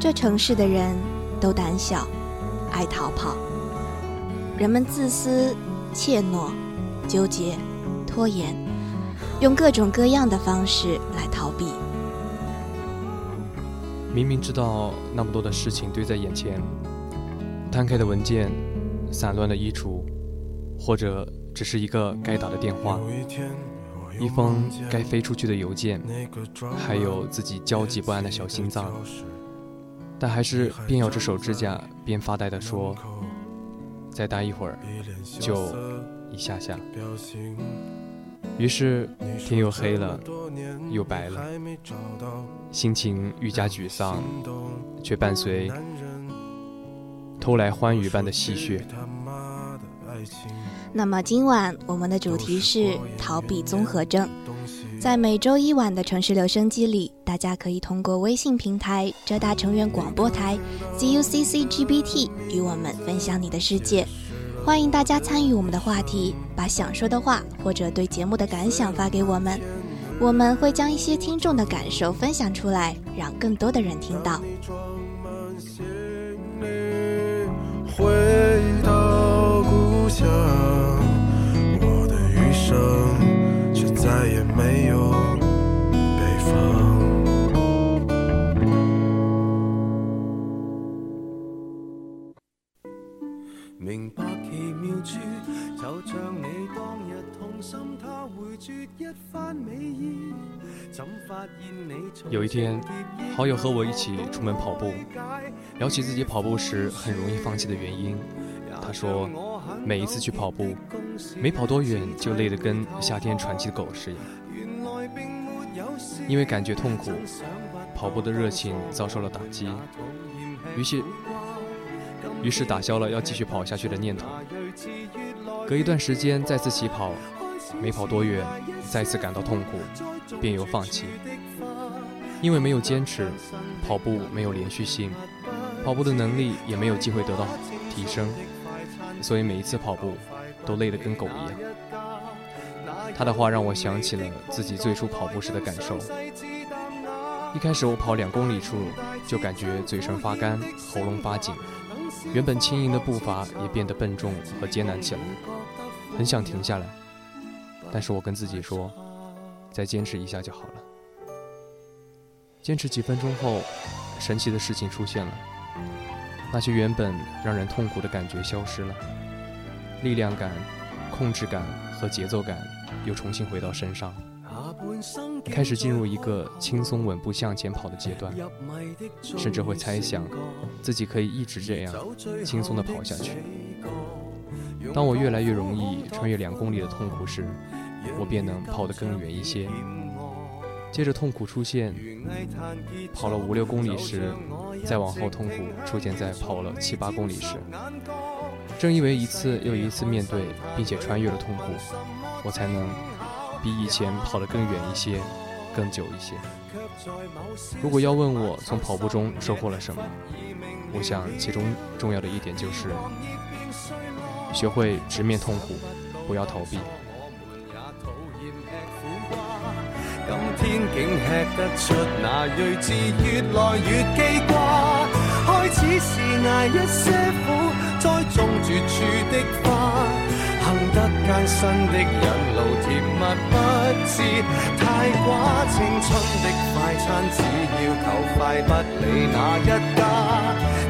这城市的人都胆小，爱逃跑。人们自私、怯懦、纠结、拖延，用各种各样的方式来逃避。明明知道那么多的事情堆在眼前，摊开的文件，散乱的衣橱，或者只是一个该打的电话，一封该飞出去的邮件，还有自己焦急不安的小心脏，但还是边咬着手指甲边发呆地说：“再待一会儿，就一下下。”于是天又黑了，又白了，心情愈加沮丧，却伴随偷来欢愉般的戏谑。那么今晚我们的主题是逃避综合症。在每周一晚的城市留声机里，大家可以通过微信平台浙大成员广播台 ZUCCGBT 与我们分享你的世界。欢迎大家参与我们的话题，把想说的话或者对节目的感想发给我们，我们会将一些听众的感受分享出来，让更多的人听到。回到故乡，我的余生再也没有北方。明白。有一天，好友和我一起出门跑步，聊起自己跑步时很容易放弃的原因。他说，每一次去跑步，没跑多远就累得跟夏天喘气的狗似的，因为感觉痛苦，跑步的热情遭受了打击，于是，于是打消了要继续跑下去的念头。隔一段时间再次起跑。没跑多远，再次感到痛苦，便又放弃。因为没有坚持，跑步没有连续性，跑步的能力也没有机会得到提升，所以每一次跑步都累得跟狗一样。他的话让我想起了自己最初跑步时的感受。一开始我跑两公里处，就感觉嘴唇发干，喉咙发紧，原本轻盈的步伐也变得笨重和艰难起来，很想停下来。但是我跟自己说，再坚持一下就好了。坚持几分钟后，神奇的事情出现了，那些原本让人痛苦的感觉消失了，力量感、控制感和节奏感又重新回到身上，开始进入一个轻松稳步向前跑的阶段，甚至会猜想自己可以一直这样轻松地跑下去。当我越来越容易穿越两公里的痛苦时，我便能跑得更远一些。接着痛苦出现，跑了五六公里时，再往后痛苦出现在跑了七八公里时。正因为一次又一次面对并且穿越了痛苦，我才能比以前跑得更远一些，更久一些。如果要问我从跑步中收获了什么，我想其中重要的一点就是学会直面痛苦，不要逃避。今天竟吃得出那睿智越来越记挂，开始是挨一些，栽种绝处的花，行得艰辛的引路甜蜜不知太寡，青春的快餐只要求快，不理哪一家，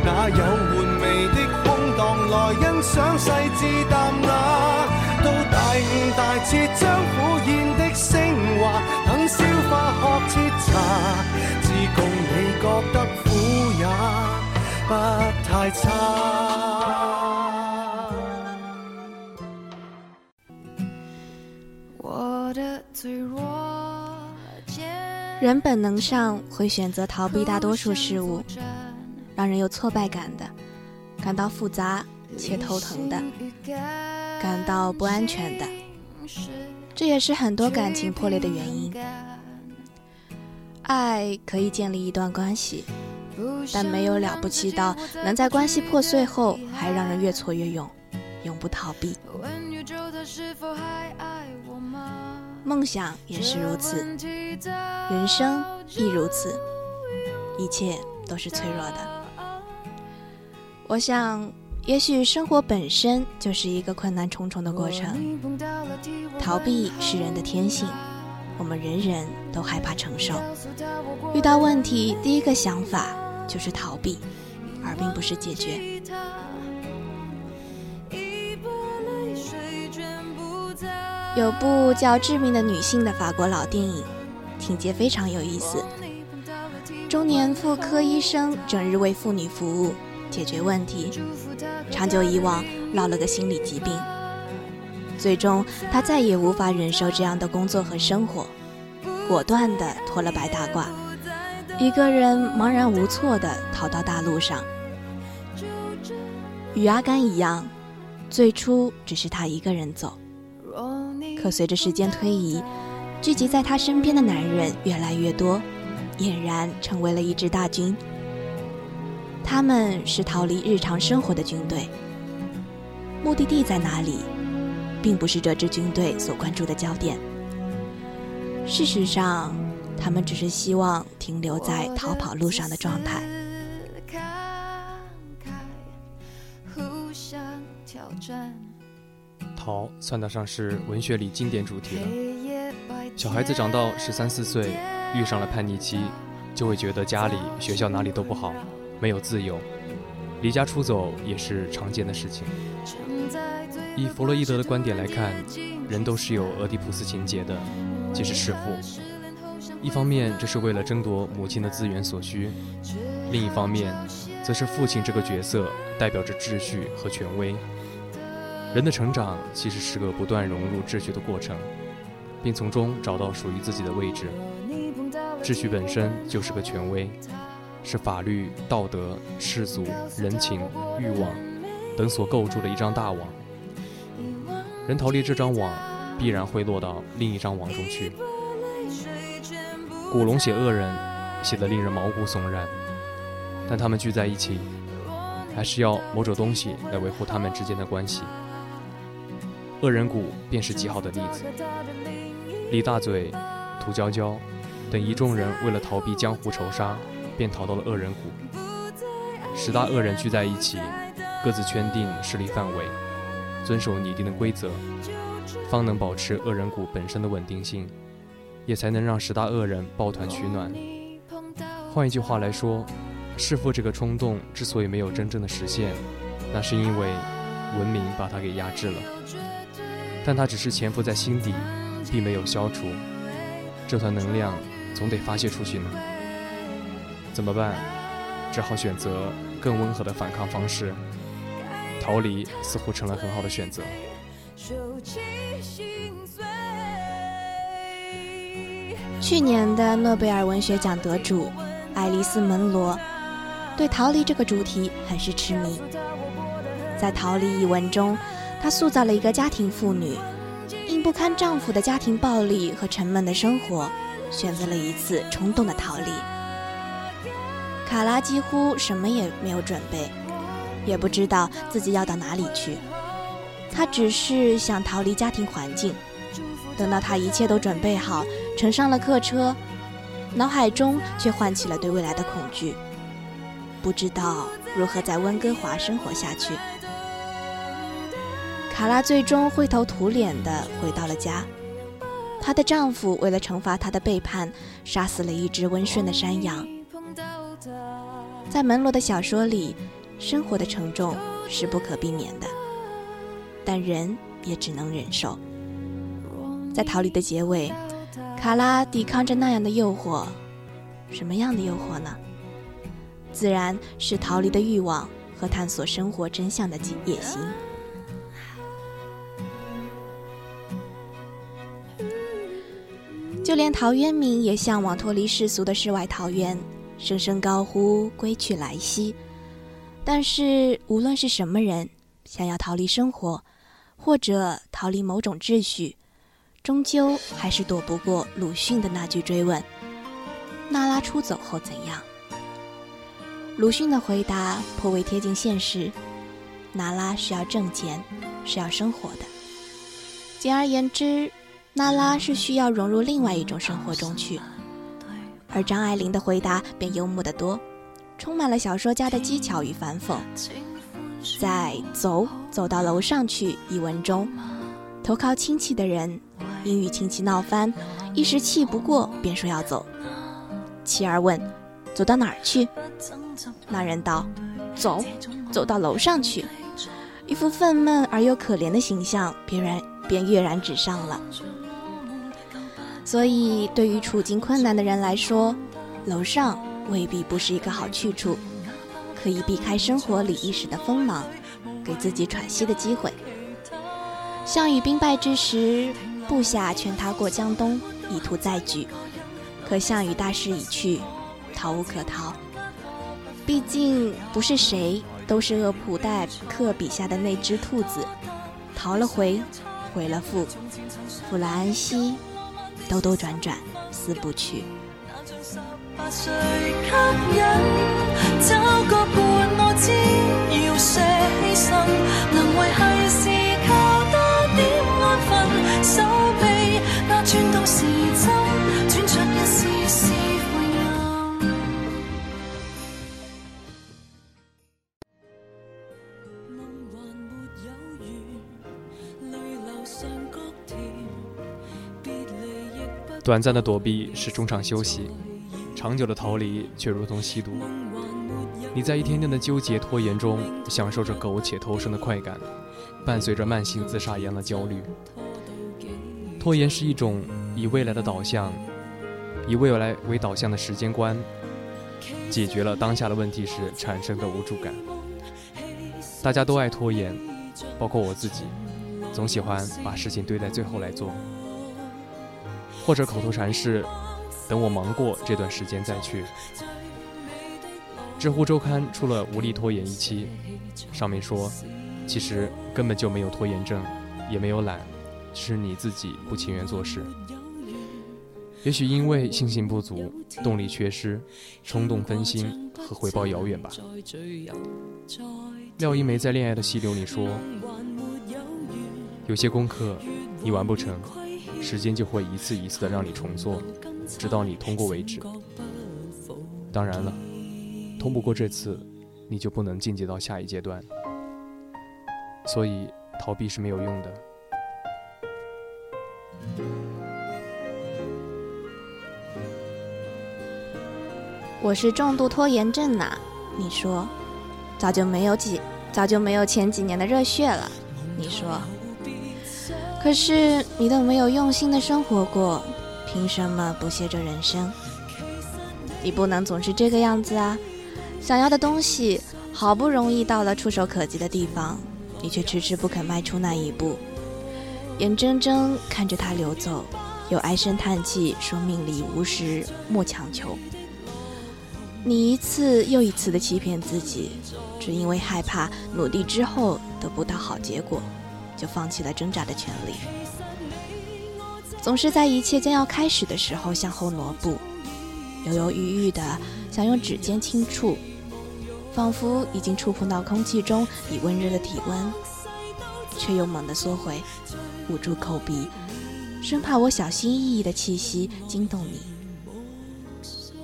哪有玩味的空档来欣赏细致淡雅，到大悟大彻将苦咽的升华。等消化喝切茶，自共你觉得苦也不太差。我的脆弱，人本能上会选择逃避大多数事物，让人有挫败感的，感到复杂且头疼的，感到不安全的。这也是很多感情破裂的原因。爱可以建立一段关系，但没有了不起到能在关系破碎后还让人越挫越勇，永不逃避。梦想也是如此，人生亦如此，一切都是脆弱的。我想，也许生活本身就是一个困难重重的过程。逃避是人的天性，我们人人都害怕承受。遇到问题，第一个想法就是逃避，而并不是解决。有部叫《致命的女性》的法国老电影，情节非常有意思。中年妇科医生整日为妇女服务，解决问题，长久以往落了个心理疾病。最终，他再也无法忍受这样的工作和生活，果断地脱了白大褂，一个人茫然无措地逃到大路上。与阿甘一样，最初只是他一个人走。可随着时间推移，聚集在他身边的男人越来越多，俨然成为了一支大军。他们是逃离日常生活的军队，目的地在哪里，并不是这支军队所关注的焦点。事实上，他们只是希望停留在逃跑路上的状态。逃算得上是文学里经典主题了。小孩子长到十三四岁，遇上了叛逆期，就会觉得家里、学校哪里都不好，没有自由，离家出走也是常见的事情。以弗洛伊德的观点来看，人都是有俄狄浦斯情节的，即是弑父。一方面这是为了争夺母亲的资源所需，另一方面，则是父亲这个角色代表着秩序和权威。人的成长其实是个不断融入秩序的过程，并从中找到属于自己的位置。秩序本身就是个权威，是法律、道德、世俗、人情、欲望等所构筑的一张大网。人逃离这张网，必然会落到另一张网中去。古龙写恶人，写得令人毛骨悚然，但他们聚在一起，还是要某种东西来维护他们之间的关系。恶人谷便是极好的例子。李大嘴、涂娇娇等一众人为了逃避江湖仇杀，便逃到了恶人谷。十大恶人聚在一起，各自圈定势力范围，遵守拟定的规则，方能保持恶人谷本身的稳定性，也才能让十大恶人抱团取暖。换一句话来说，弑父这个冲动之所以没有真正的实现，那是因为文明把它给压制了。但它只是潜伏在心底，并没有消除。这团能量总得发泄出去呢。怎么办？只好选择更温和的反抗方式。逃离似乎成了很好的选择。去年的诺贝尔文学奖得主爱丽丝·门罗对逃离这个主题很是痴迷。在《逃离》一文中。她塑造了一个家庭妇女，因不堪丈夫的家庭暴力和沉闷的生活，选择了一次冲动的逃离。卡拉几乎什么也没有准备，也不知道自己要到哪里去，她只是想逃离家庭环境。等到她一切都准备好，乘上了客车，脑海中却唤起了对未来的恐惧，不知道如何在温哥华生活下去。卡拉最终灰头土脸地回到了家。她的丈夫为了惩罚她的背叛，杀死了一只温顺的山羊。在门罗的小说里，生活的沉重是不可避免的，但人也只能忍受。在逃离的结尾，卡拉抵抗着那样的诱惑，什么样的诱惑呢？自然是逃离的欲望和探索生活真相的野心。就连陶渊明也向往脱离世俗的世外桃源，声声高呼“归去来兮”。但是，无论是什么人，想要逃离生活，或者逃离某种秩序，终究还是躲不过鲁迅的那句追问：“娜拉出走后怎样？”鲁迅的回答颇为贴近现实：娜拉是要挣钱，是要生活的。简而言之。娜拉是需要融入另外一种生活中去，而张爱玲的回答便幽默得多，充满了小说家的技巧与反讽。在“走走到楼上去”一文中，投靠亲戚的人因与亲戚闹翻，一时气不过，便说要走。妻儿问：“走到哪儿去？”那人道：“走，走到楼上去。”一副愤懑而又可怜的形象，便然便跃然纸上了。所以，对于处境困难的人来说，楼上未必不是一个好去处，可以避开生活里一时的锋芒，给自己喘息的机会。项羽兵败之时，部下劝他过江东，以图再举。可项羽大势已去，逃无可逃。毕竟不是谁都是恶普代克笔下的那只兔子，逃了回，回了复，复了安息，兜兜转转，思不去。短暂的躲避是中场休息，长久的逃离却如同吸毒。你在一天天的纠结拖延中，享受着苟且偷生的快感，伴随着慢性自杀一样的焦虑。拖延是一种以未来的导向，以未来为导向的时间观，解决了当下的问题时产生的无助感。大家都爱拖延，包括我自己，总喜欢把事情堆在最后来做。或者口头禅是“等我忙过这段时间再去”。知乎周刊出了无力拖延一期，上面说，其实根本就没有拖延症，也没有懒，是你自己不情愿做事。也许因为信心不足、动力缺失、冲动分心和回报遥远吧。廖一梅在《恋爱的溪流》里说：“有些功课你完不成。”时间就会一次一次的让你重做，直到你通过为止。当然了，通不过这次，你就不能晋级到下一阶段。所以逃避是没有用的。我是重度拖延症呐，你说，早就没有几，早就没有前几年的热血了，你说。可是你都没有用心的生活过，凭什么不屑这人生？你不能总是这个样子啊！想要的东西好不容易到了触手可及的地方，你却迟迟不肯迈出那一步，眼睁睁看着它流走，又唉声叹气说命里无时莫强求。你一次又一次的欺骗自己，只因为害怕努力之后得不到好结果。就放弃了挣扎的权利，总是在一切将要开始的时候向后挪步，犹犹豫豫的想用指尖轻触，仿佛已经触碰到空气中已温热的体温，却又猛地缩回，捂住口鼻，生怕我小心翼翼的气息惊动你。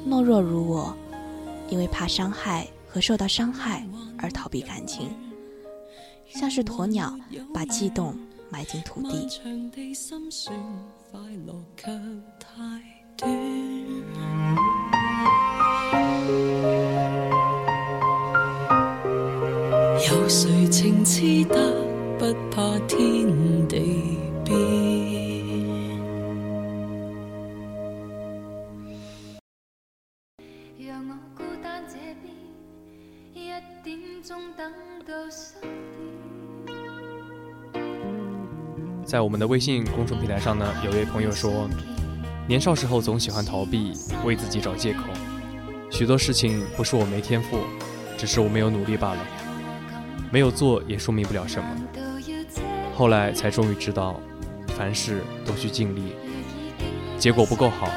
懦弱如我，因为怕伤害和受到伤害而逃避感情。像是鸵鸟把悸动埋进土地。有谁情痴得不怕天在我们的微信公众平台上呢，有位朋友说，年少时候总喜欢逃避，为自己找借口。许多事情不是我没天赋，只是我没有努力罢了。没有做也说明不了什么。后来才终于知道，凡事都需尽力。结果不够好，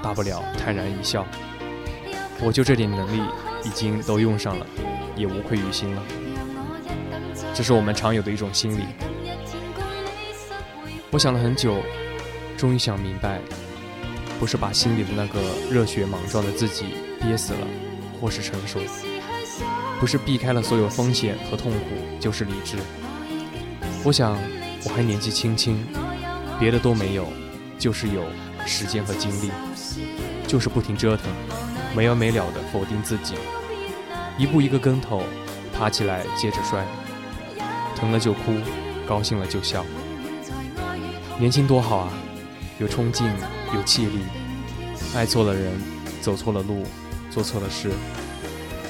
大不了坦然一笑。我就这点能力，已经都用上了，也无愧于心了。这是我们常有的一种心理。我想了很久，终于想明白，不是把心里的那个热血莽撞的自己憋死了，或是成熟，不是避开了所有风险和痛苦就是理智。我想我还年纪轻轻，别的都没有，就是有时间和精力，就是不停折腾，没完没了的否定自己，一步一个跟头，爬起来接着摔，疼了就哭，高兴了就笑。年轻多好啊，有冲劲，有气力，爱错了人，走错了路。做错了事，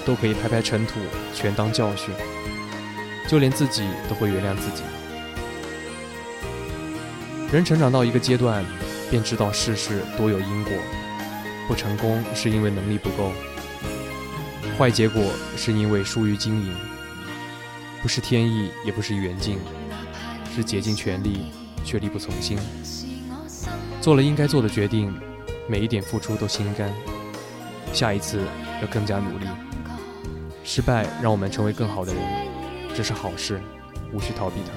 都可以拍拍尘土，全当教训。就连自己都会原谅自己。人成长到一个阶段，便知道世事多有因果。不成功是因为能力不够，坏结果是因为疏于经营。不是天意，也不是缘尽，是竭尽全力却力不从心。做了应该做的决定，每一点付出都心甘。下一次要更加努力。失败让我们成为更好的人，这是好事，无需逃避它。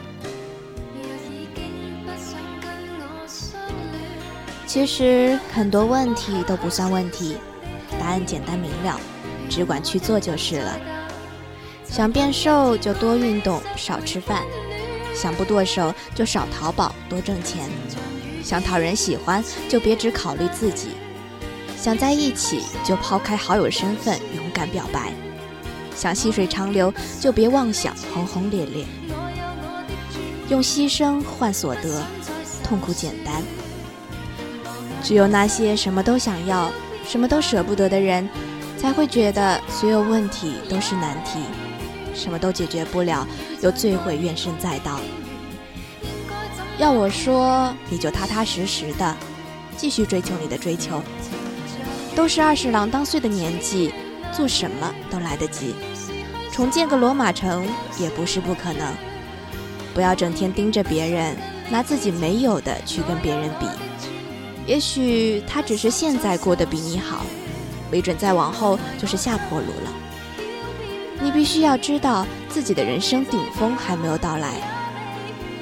其实很多问题都不算问题，答案简单明了，只管去做就是了。想变瘦就多运动，少吃饭；想不剁手就少淘宝，多挣钱；想讨人喜欢就别只考虑自己。想在一起，就抛开好友身份，勇敢表白；想细水长流，就别妄想轰轰烈烈。用牺牲换所得，痛苦简单。只有那些什么都想要、什么都舍不得的人，才会觉得所有问题都是难题，什么都解决不了，又最会怨声载道。要我说，你就踏踏实实的，继续追求你的追求。都是二十郎当岁的年纪，做什么都来得及。重建个罗马城也不是不可能。不要整天盯着别人，拿自己没有的去跟别人比。也许他只是现在过得比你好，没准再往后就是下坡路了。你必须要知道自己的人生顶峰还没有到来，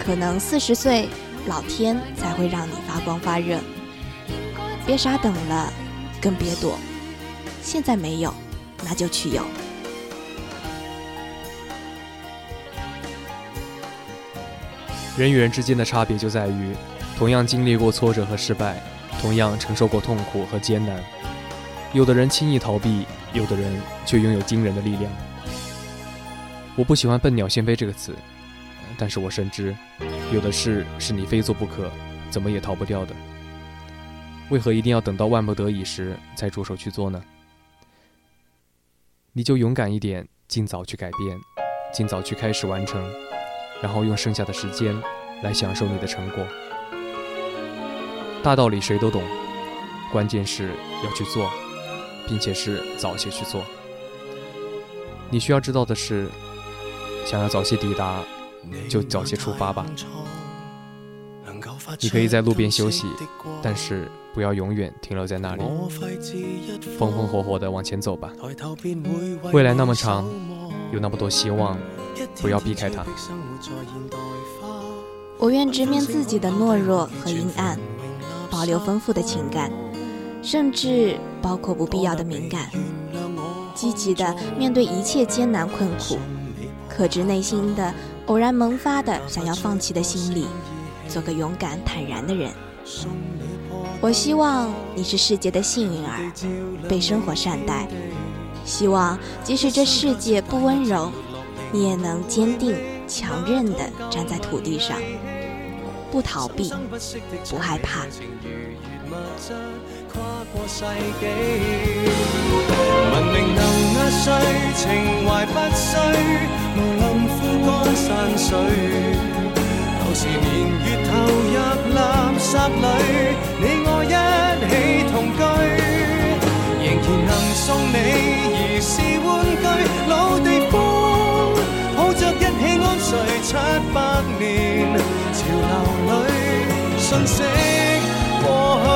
可能四十岁，老天才会让你发光发热。别傻等了。更别躲，现在没有，那就去有。人与人之间的差别就在于，同样经历过挫折和失败，同样承受过痛苦和艰难。有的人轻易逃避，有的人却拥有惊人的力量。我不喜欢“笨鸟先飞”这个词，但是我深知，有的事是你非做不可，怎么也逃不掉的。为何一定要等到万不得已时才着手去做呢？你就勇敢一点，尽早去改变，尽早去开始完成，然后用剩下的时间来享受你的成果。大道理谁都懂，关键是要去做，并且是早些去做。你需要知道的是，想要早些抵达，就早些出发吧。你可以在路边休息，但是不要永远停留在那里。风风火火地往前走吧。未来那么长，有那么多希望，不要避开它。我愿直面自己的懦弱和阴暗，保留丰富的情感，甚至包括不必要的敏感。积极地面对一切艰难困苦，克制内心的偶然萌发的想要放弃的心理。做个勇敢坦然的人。我希望你是世界的幸运儿，被生活善待。希望即使这世界不温柔，你也能坚定强韧地站在土地上，不逃避，不害怕。物质跨过世纪文明能压碎，情怀不需，无论枯干山水。旧时年月投入垃圾里，你我一起同居，仍然能送你儿时玩具。老地方，抱着一起安睡七百年，潮流里瞬息过去。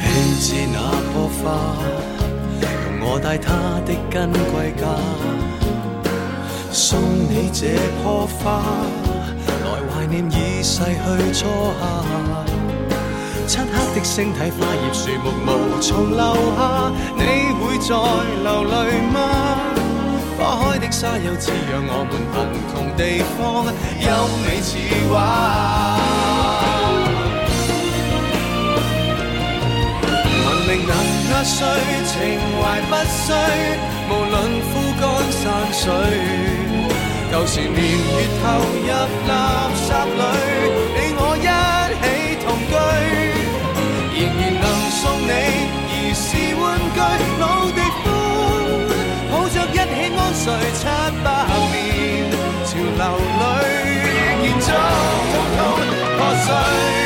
弃置那棵花，同我带它的根归家，送你这棵花，来怀念已逝去初夏。漆黑星体，花叶树木无从留下，你会再流泪吗？花开的沙丘滋养我们贫穷地方，有你似画。文明能压碎，情怀不衰，无论枯干山水。旧时年月投入垃圾里，起安睡七百年，潮流里建筑通通破碎。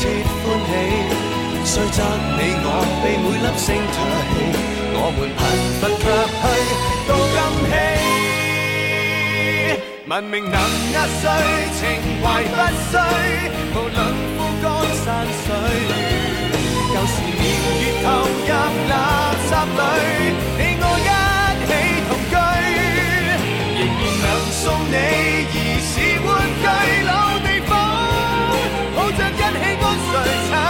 切欢喜，虽则你我被每粒星唾弃，我们贫乏却去到今希。文明能压碎，情怀不衰，无论枯干山水。旧时年月投入垃圾里，你我一起同居，仍然能送你儿时玩具。喜欢谁唱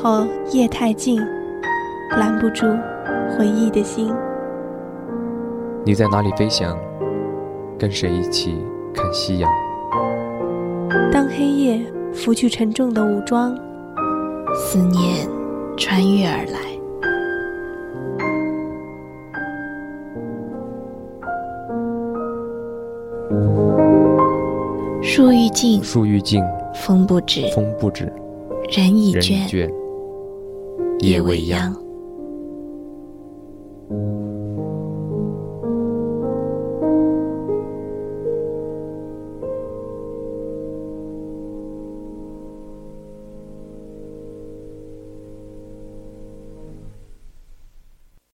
候夜太静，拦不住回忆的心。你在哪里飞翔？跟谁一起看夕阳？当黑夜拂去沉重的武装，思念穿越而来。树欲静，树欲静，风不止，风不止，人已人已，倦，夜未央。